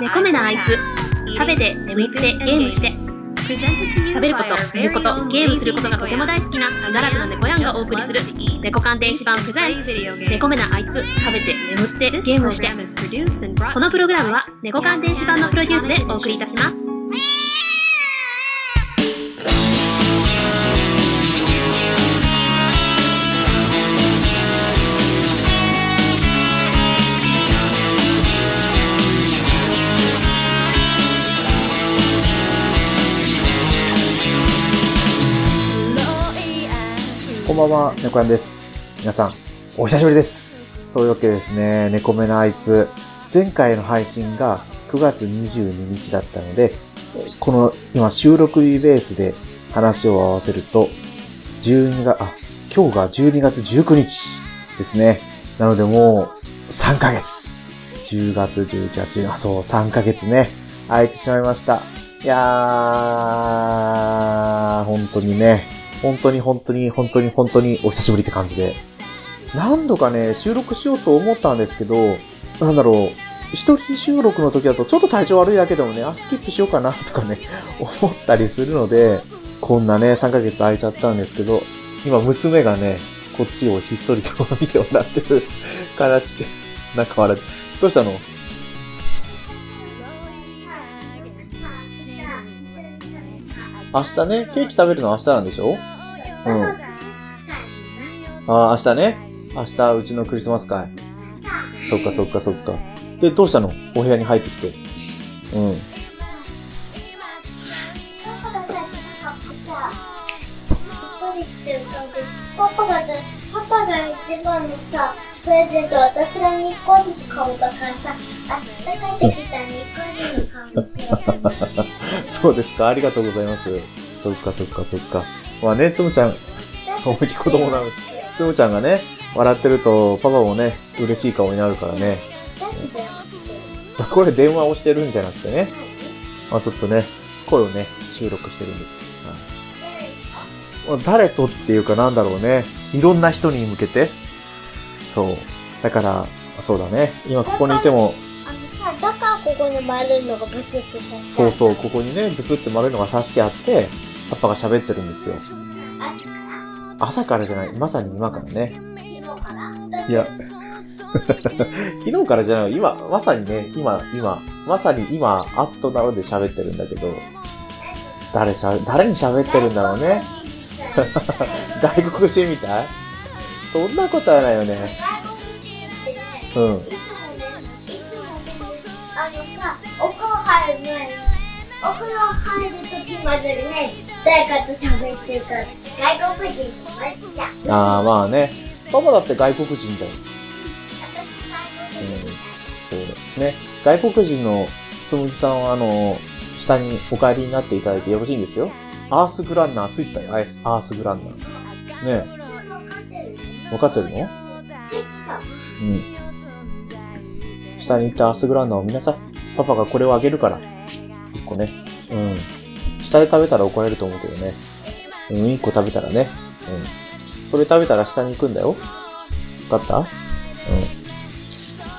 猫目なあいつ食べて眠ってゲームして食べること寝ることゲームすることがとても大好きな自堕落な猫やんがお送りする猫鑑電子版プレゼンツ猫目なあいつ食べて眠ってゲームしてこのプログラムは猫鑑電子版のプロデュースでお送りいたしますんばんは、猫やんです。皆さん、お久しぶりです。そういうわけですね、猫目のあいつ、前回の配信が9月22日だったので、この今収録日ベースで話を合わせると、12月、あ、今日が12月19日ですね。なのでもう3ヶ月。10月、11月、あ、そう、3ヶ月ね、空いてしまいました。いやー、本当にね、本当に本当に本当に本当にお久しぶりって感じで。何度かね、収録しようと思ったんですけど、なんだろう、一人収録の時だとちょっと体調悪いだけでもね、あ、スキップしようかなとかね、思ったりするので、こんなね、3ヶ月空いちゃったんですけど、今娘がね、こっちをひっそりと見てもらってる悲しい。なんか笑って。どうしたの？明日ね、ケーキ食べるの明日なんでしょ？うん。ああ、明日ね。明日、うちのクリスマス会。そっかそっかそっか。で、どうしたの？お部屋に入ってきて。うん。パパがパパが一番のさ、プレゼント私が2個ずつ買おうだからさ、あったかいてきたら2個ずつ買うんですよ。そうですか。ありがとうございます。そっかそっかそっか。まあね、つむちゃん、思いっきり子供なのに。つむちゃんがね、笑ってると、パパもね、嬉しい顔になるからね。これ電話をしてるんじゃなくてね。まあちょっとね、声をね、収録してるんです。はい、誰とっていうかなんだろうね。いろんな人に向けて。そう。だから、そうだね。今ここにいても、あのさ、だからここに丸いのがブスってさ、そうそう、ここにね、ブスって丸いのが刺してあって、パパが喋ってるんですよ。朝からじゃない、まさに今からね。いや、昨日からじゃない、今、まさにね、今、今、まさに今、アットなので喋ってるんだけど、誰しゃ、誰に喋ってるんだろうね。外国人みたい？そんなことはないよね。うん。あのさ、お風呂入る前に、お風呂入る時までね、誰かと喋ってる外国人ゃん。ああ、まあね。パパだって外国人だよ。私外国人そうね。外国人のつむぎさんは、あの、下にお帰りになっていただいてよろしいんですよ。アースグランナーついてたよ、アースアースグランナー。ねえ。わかってるの？うん。下に行ったアースグランナーを見なさい。パパがこれをあげるから。一個ね。うん。下で食べたら怒られると思うけどね。うん、一個食べたらね。うん。それ食べたら下に行くんだよ。わかった？うん。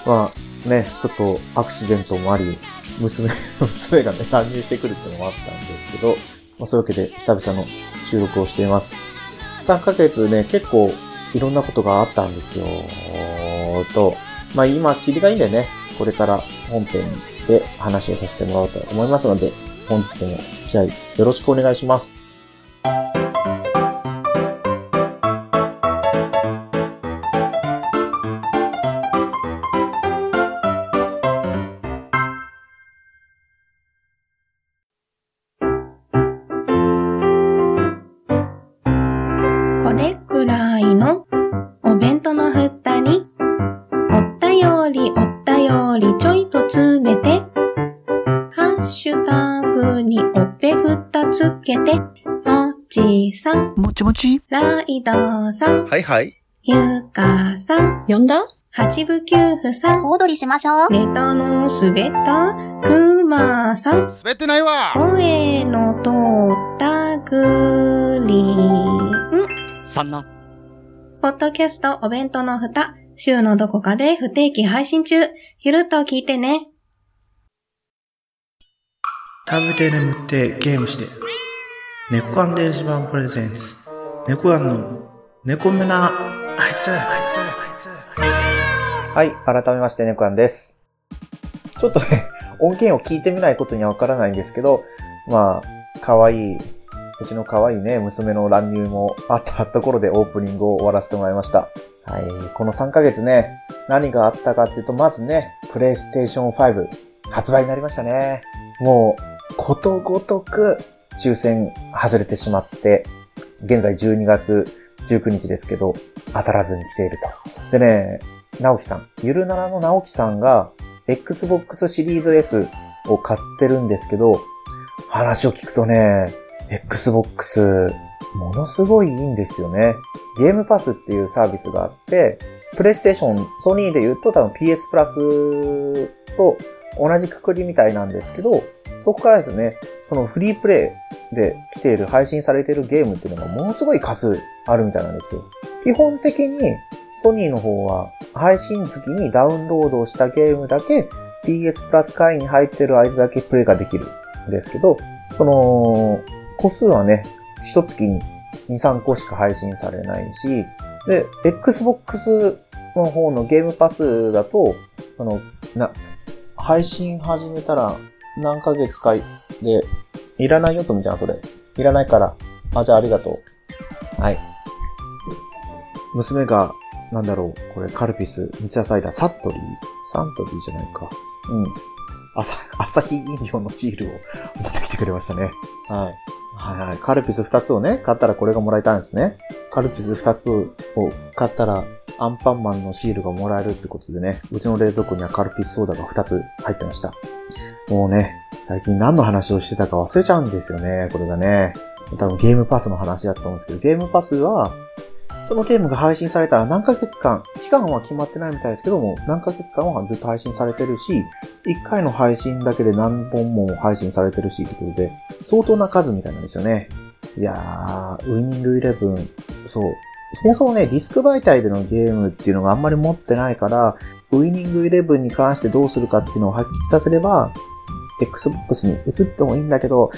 まあ、ね、ちょっとアクシデントもあり、娘、娘がね、乱入してくるってのもあったんですけど、まあ、そういうわけで久々の収録をしています。3ヶ月ね、結構いろんなことがあったんですよ。と、まあ今、切りがいいんでね、これから本編で話をさせてもらおうと思いますので、本日もき合よろしくお願いします。おっぺふたつけて、もちさん、もちもちライドさん、はいはい。ゆかさん、呼んだ？八部九夫さん、小躍りしましょう。ネタの滑ったくまさん、滑ってないわ声の通ったグリーン。そんな。ポッドキャストお弁当の蓋、週のどこかで不定期配信中。ゆるっと聞いてね。食べて眠ってゲームして。猫アン電子版プレゼンツ。猫アンの猫目なあいつ、あいつ、あいつ。はい、改めまして、ネコアンです。ちょっとね、音源を聞いてみないことにはわからないんですけど、まあ、可愛い、うちの可愛いね、娘の乱入もあったところでオープニングを終わらせてもらいました。はい、この3ヶ月ね、何があったかっていうと、まずね、プレイステーション5発売になりましたね。もう、ことごとく抽選外れてしまって、現在12月19日ですけど、当たらずに来ていると。でね、直樹さん、ゆるならの直樹さんが、Xbox シリーズ S を買ってるんですけど、話を聞くとね、Xbox、ものすごいいいんですよね。ゲームパスっていうサービスがあって、プレイステーション、ソニーで言うと多分 PS プラスと同じくくりみたいなんですけど、そこからですね、そのフリープレイで来ている、配信されているゲームっていうのがものすごい数あるみたいなんですよ。基本的にソニーの方は配信月にダウンロードをしたゲームだけ PS プラス会員に入ってる間だけプレイができるんですけど、その、個数はね、一月に2、3個しか配信されないし、で、Xbox の方のゲームパスだと、あの、な、配信始めたら何ヶ月かで、いらないよ、とみちゃん、それ。いらないから。あ、じゃあありがとう。はい。娘が、なんだろう、これ、カルピス、三ツ矢サイダー、サットリーサントリーじゃないか。うん。朝、朝日飲料のシールを 持ってきてくれましたね。はい。はいはい。カルピス2つをね、買ったらこれがもらえたんですね。カルピス2つを買ったら、アンパンマンのシールがもらえるってことでね、うちの冷蔵庫にはカルピスソーダが2つ入ってました。もうね、最近何の話をしてたか忘れちゃうんですよね、これがね。多分ゲームパスの話だと思うんですけど、ゲームパスは、そのゲームが配信されたら何ヶ月間、期間は決まってないみたいですけども、何ヶ月間はずっと配信されてるし、1回の配信だけで何本も配信されてるし、ということで、相当な数みたいなんですよね。いやー、ウィニングイレブン、そう。そもそもね、ディスク媒体でのゲームっていうのがあんまり持ってないから、ウィニングイレブンに関してどうするかっていうのをはっきりさせれば、Xbox に移ってもいいんだけど、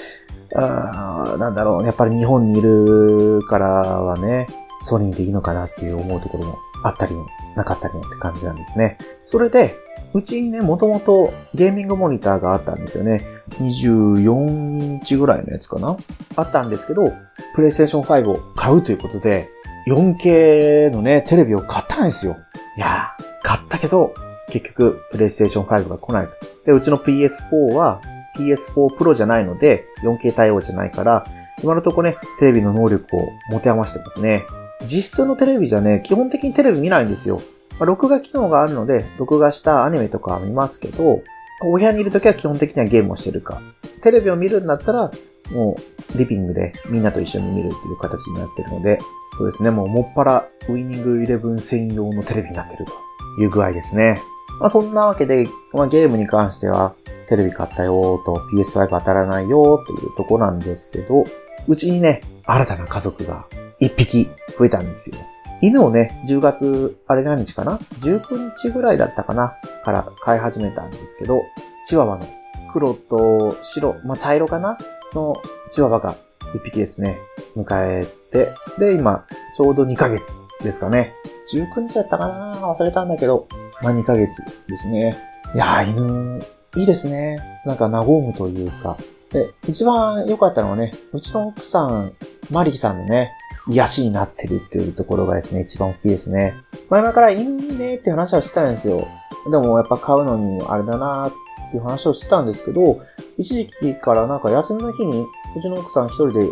あなんだろう、やっぱり日本にいるからはね、ソニーでいいのかなっていう思うところもあったりなかったりもって感じなんですね。それで、うちにね、もともとゲーミングモニターがあったんですよね。24インチぐらいのやつかな？あったんですけど、プレイステーション5を買うということで、4K のね、テレビを買ったんですよ。いやー、買ったけど、結局、プレイステーション5が来ないと。で、うちの PS4 は PS4 Pro じゃないので、4K 対応じゃないから、今のとこね、テレビの能力を持て余してますね。実質のテレビじゃね、基本的にテレビ見ないんですよ。まあ、録画機能があるので、録画したアニメとかは見ますけど、お部屋にいるときは基本的にはゲームをしてるか。テレビを見るんだったら、もう、リビングでみんなと一緒に見るっていう形になってるので、そうですね、もうもっぱら、ウィニングイレブン専用のテレビになってるという具合ですね。まあそんなわけで、まあゲームに関しては、テレビ買ったよーと PS5 当たらないよーというとこなんですけど、うちにね、新たな家族が一匹増えたんですよ。犬をね、10月、あれ何日かな ?19 日ぐらいだったかな？から飼い始めたんですけど、チワワの黒と白、まあ、茶色かな？のチワワが一匹ですね、迎えて、で、今、ちょうど2ヶ月ですかね。19日だったかな？忘れたんだけど、まあ、2ヶ月ですね。いやー、犬、いいですね。なんか和むというか。で、一番良かったのはね、うちの奥さん、マリキさんのね、癒しになってるっていうところがですね、一番大きいですね。前々から犬いいねって話はしてたんですよ。でもやっぱ買うのにあれだなーっていう話をしてたんですけど、一時期からなんか休みの日に、うちの奥さん一人で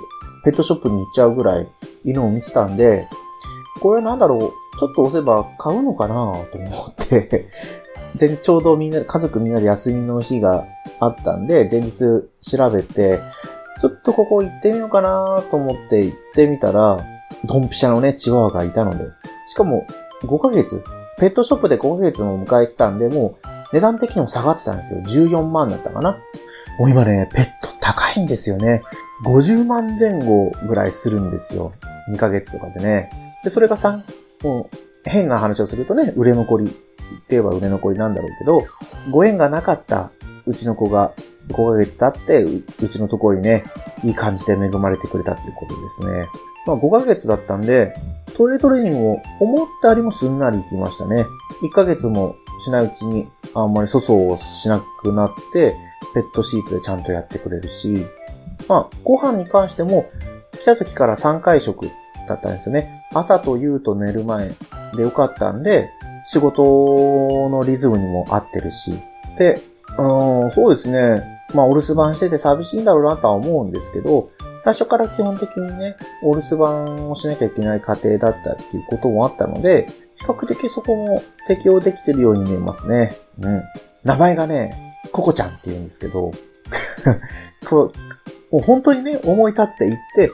ペットショップに行っちゃうぐらい犬を見てたんで、これなんだろう、ちょっと押せば買うのかなと思って、前日ちょうどみんな、家族みんなで休みの日があったんで、前日調べて、ちょっとここ行ってみようかなと思って行ってみたら、ドンピシャのね、チワワがいたので。しかも、5ヶ月、ペットショップで5ヶ月も迎えてたんで、もう値段的にも下がってたんですよ。14万だったかな。もう今ね、ペット高いんですよね。50万前後ぐらいするんですよ。2ヶ月とかでね。で、それが3、もう変な話をするとね、売れ残りって言えば売れ残りなんだろうけど、ご縁がなかったうちの子が5ヶ月経ってう、ちのところにね、いい感じで恵まれてくれたっていうことですね。まあ5ヶ月だったんで、トイレトレーニングも思ったよりもすんなり行きましたね。1ヶ月もしないうちにあんまり粗相をしなくなって、ペットシーツでちゃんとやってくれるし、まあ、ご飯に関しても、来た時から3回食だったんですよね。朝と夕と寝る前でよかったんで、仕事のリズムにも合ってるし。で、うん、そうですね。まあ、お留守番してて寂しいんだろうなとは思うんですけど、最初から基本的にね、お留守番をしなきゃいけない家庭だったっていうこともあったので、比較的そこも適用できてるように見えますね。うん。名前がね、ココちゃんって言うんですけど、こ、もう本当にね、思い立って行って、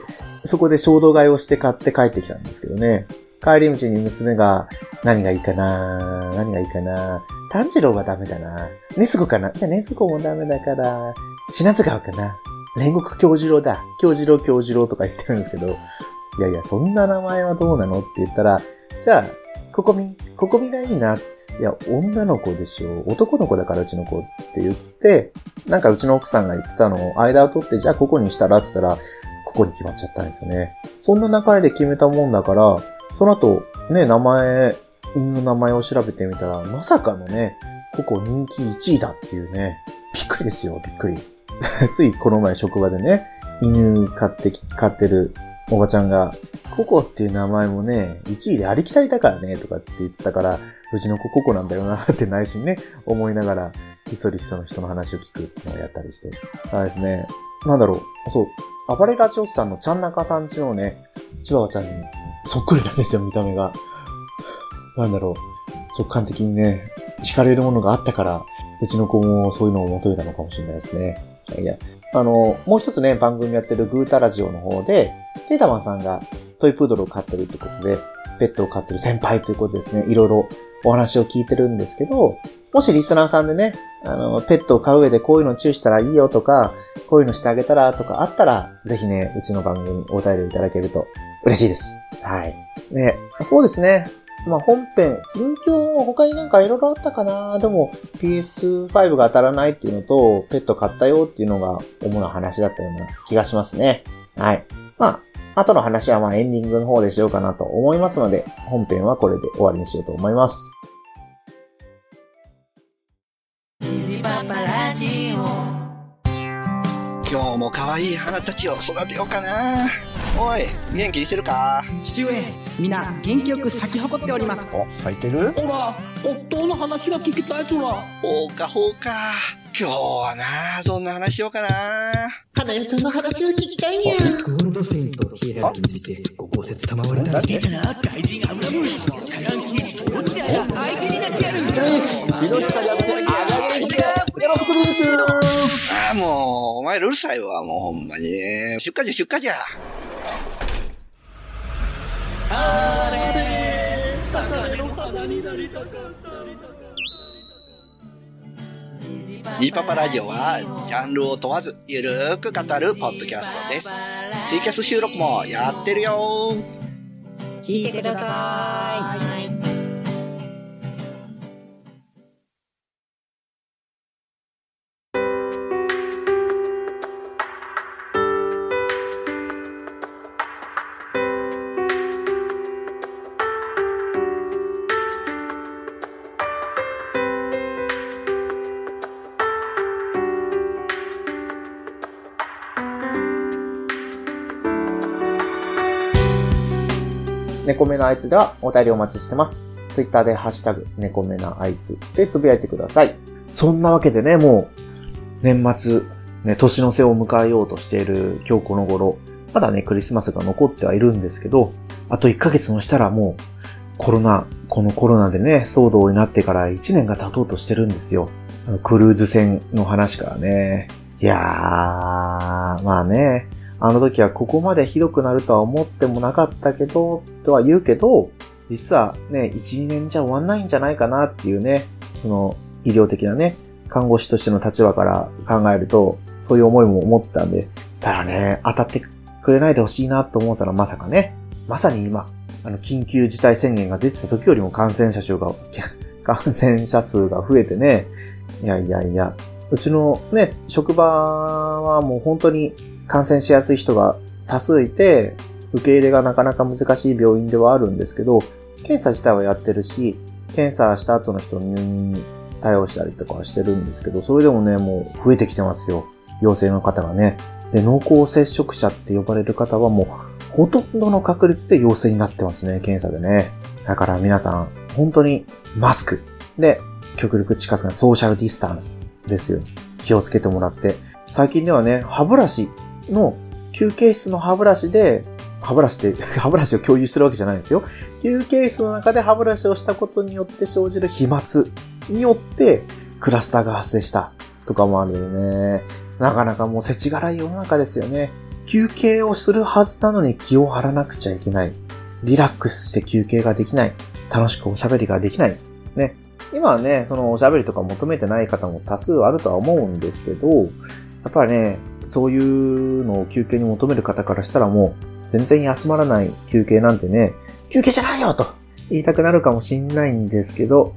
そこで衝動買いをして買って帰ってきたんですけどね。帰り道に娘が、何がいいかな何がいいかな炭治郎はダメだな。ネスゴかないや、ネスゴもダメだから、品津川かな煉獄京次郎だ。京次郎京次郎とか言ってるんですけど、いやいや、そんな名前はどうなのって言ったら、じゃあ、ココミ、ココミがいいな。いや、女の子でしょ。男の子だからうちの子って言って、なんかうちの奥さんが言ってたのを間を取って、じゃあここにしたらって言ったら、ここに決まっちゃったんですよね。そんな流れで決めたもんだから、その後、ね、名前、犬の名前を調べてみたら、まさかのね、ここ人気1位だっていうね、びっくりですよ、びっくり。ついこの前職場でね、犬飼ってき、飼ってるおばちゃんが、ココっていう名前もね、1位でありきたりだからね、とかって言ってたから、うちの子ココなんだよなって内心ね、思いながら、ひっそりひその人の話を聞くっていうのをやったりして。そうですね。なんだろう。そう。暴れラジオスさんのちゃんなかさんちのね、チワワちゃんにそっくりなんですよ、見た目が。なんだろう。直感的にね、惹かれるものがあったから、うちの子もそういうのを求めたのかもしれないですね。いやいや、あの、もう一つね、番組やってるグータラジオの方で、テータマンさんがトイプードルを飼ってるってことで、ペットを飼ってる先輩ということですね、いろいろお話を聞いてるんですけど、もしリスナーさんでね、あの、ペットを飼う上でこういうの注意したらいいよとか、こういうのしてあげたらとかあったら、ぜひね、うちの番組にお便りいただけると嬉しいです。はい。ね、そうですね。まあ本編、近況他になんかいろいろあったかなでも PS5 が当たらないっていうのと、ペット買ったよっていうのが主な話だったような気がしますね。はい。まあ、後の話はまあエンディングの方でしようかなと思いますので、本編はこれで終わりにしようと思います。今日も可愛い花たちを育てようかな。おい、元気にしてるか？父上、皆元気よく咲き誇っております。お、咲いてる？ほら、夫の話が聞きたいとら。ほうかほうか。今日はな、どんな話しようかな。花代ちゃんの話を聞きたいにゃ。ゴールドセインとヒエラルについてご考説賜りたい。人アブラムシ。茶眼キース、落ちだ相手になってやる。ああ、もう、お前らうるさいわ、もうほんまに。出荷じゃ、出荷じゃ。ニーパパラジオは、ジャンルを問わず、ゆるーく語るポッドキャストです。ツイキャス収録もやってるよ聞いてください。猫目のあいつではお便りお待ちしてます。ツイッターでハッシュタグ、猫目のあいつでつぶやいてください。そんなわけでね、もう、年末、ね、年の瀬を迎えようとしている今日この頃、まだね、クリスマスが残ってはいるんですけど、あと1ヶ月もしたらもう、コロナ、このコロナでね、騒動になってから1年が経とうとしてるんですよ。クルーズ船の話からね。いやー、まあね、あの時はここまでひどくなるとは思ってもなかったけど、とは言うけど、実はね、1、2年じゃ終わんないんじゃないかなっていうね、その医療的なね、看護師としての立場から考えると、そういう思いも思ってたんで、ただね、当たってくれないでほしいなと思ったらまさかね、まさに今、あの、緊急事態宣言が出てた時よりも感染者数が、感染者数が増えてね、いやいやいや、うちのね、職場はもう本当に感染しやすい人が多数いて、受け入れがなかなか難しい病院ではあるんですけど、検査自体はやってるし、検査した後の人入院に対応したりとかはしてるんですけど、それでもね、もう増えてきてますよ。陽性の方がね。で、濃厚接触者って呼ばれる方はもう、ほとんどの確率で陽性になってますね、検査でね。だから皆さん、本当にマスク。で、極力近づかないソーシャルディスタンスですよ。気をつけてもらって。最近ではね、歯ブラシの、休憩室の歯ブラシで、歯ブラシって、歯ブラシを共有してるわけじゃないんですよ。休憩室の中で歯ブラシをしたことによって生じる飛沫によって、クラスターが発生したとかもあるよね。なかなかもう世知辛い世の中ですよね。休憩をするはずなのに気を張らなくちゃいけない。リラックスして休憩ができない。楽しくおしゃべりができない。ね。今はね、そのおしゃべりとか求めてない方も多数あるとは思うんですけど、やっぱりね、そういうのを休憩に求める方からしたらもう、全然休まらない休憩なんてね、休憩じゃないよと言いたくなるかもしんないんですけど、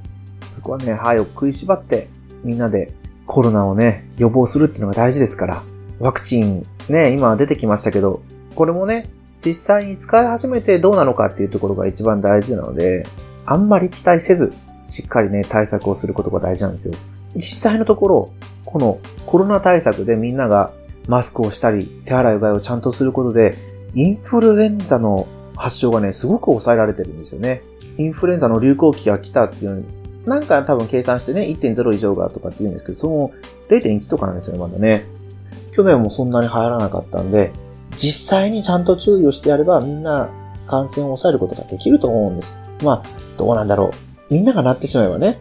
そこはね、歯を食いしばって、みんなでコロナをね、予防するっていうのが大事ですから、ワクチンね、今出てきましたけど、これもね、実際に使い始めてどうなのかっていうところが一番大事なので、あんまり期待せず、しっかりね、対策をすることが大事なんですよ。実際のところ、このコロナ対策でみんながマスクをしたり、手洗いうがいをちゃんとすることで、インフルエンザの発症がね、すごく抑えられてるんですよね。インフルエンザの流行期が来たっていうのに、なんか多分計算してね、1.0以上がとかって言うんですけど、その0.1とかなんですよね、まだね。去年もそんなに流行らなかったんで、実際にちゃんと注意をしてやればみんな感染を抑えることができると思うんです。まあ、どうなんだろう。みんながなってしまえばね、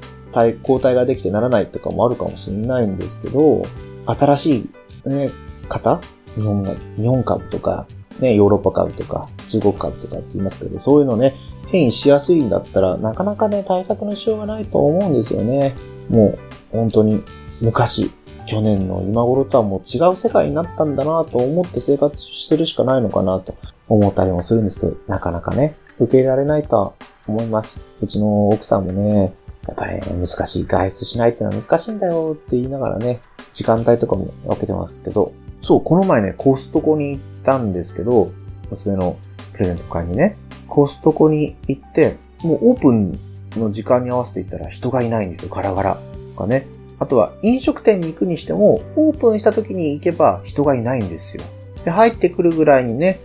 抗体ができてならないとかもあるかもしれないんですけど、新しい、ね、方？日本が、日本株とか、ね、ヨーロッパ株とか、中国株とかって言いますけど、そういうのね、変異しやすいんだったら、なかなかね、対策のしようがないと思うんですよね。もう、本当に、昔、去年の今頃とはもう違う世界になったんだなと思って生活してるしかないのかなと思ったりもするんですけど、なかなかね、受け入れられないとは思います。うちの奥さんもね、やっぱり、ね、難しい。外出しないってのは難しいんだよって言いながらね、時間帯とかも分けてますけど、そう、この前ね、コストコに行ったんですけど、娘のプレゼント会にね、コストコに行って、もうオープンの時間に合わせて行ったら人がいないんですよ、ガラガラ。とかね。あとは飲食店に行くにしても、オープンした時に行けば人がいないんですよ。で、入ってくるぐらいにね、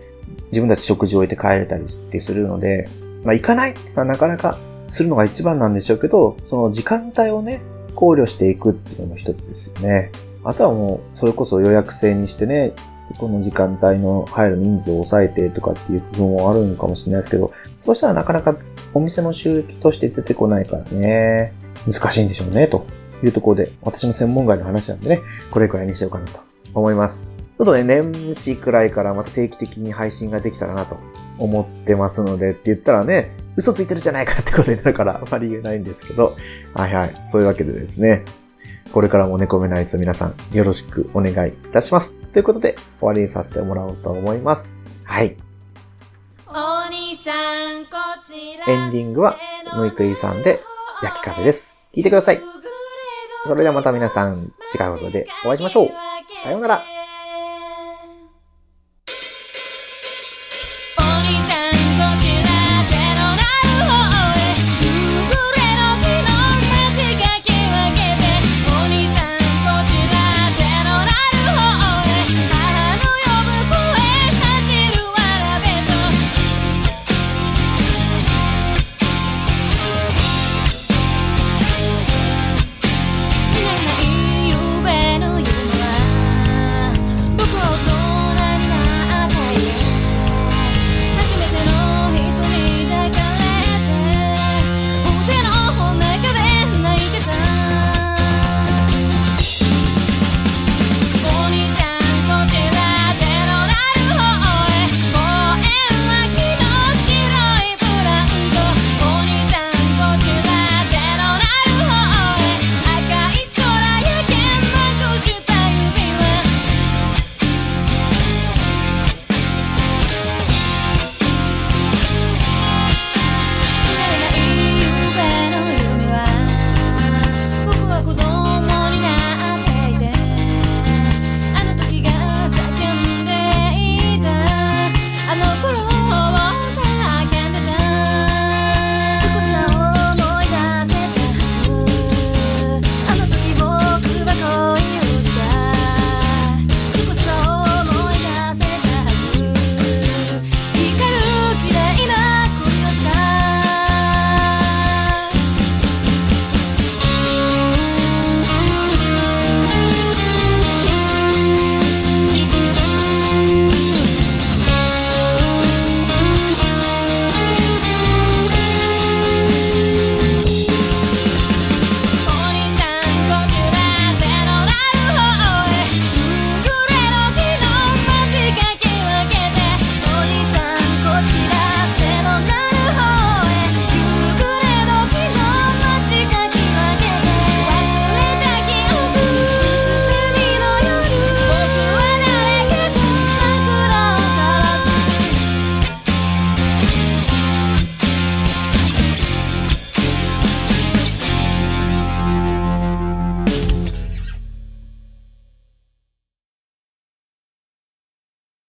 自分たち食事を置いて帰れたりってするので、まあ行かない？ってのはなかなかするのが一番なんでしょうけど、その時間帯をね、考慮していくっていうのも一つですよね。あとはもう、それこそ予約制にしてね、この時間帯の入る人数を抑えてとかっていう部分もあるのかもしれないですけど、そうしたらなかなかお店の収益として出てこないからね、難しいんでしょうね、というところで、私の専門外の話なんでね、これくらいにしようかなと思います。ちょっとね、年始くらいからまた定期的に配信ができたらなと思ってますのでって言ったらね、嘘ついてるじゃないかってことになるからあまり言えないんですけど、はいはい、そういうわけでですね、これからも猫目のあいつ皆さんよろしくお願いいたします。ということで終わりにさせてもらおうと思います。はい。エンディングは、むいくいさんで焼き風です。聞いてください。それではまた皆さん違うことでお会いしましょう。さようなら。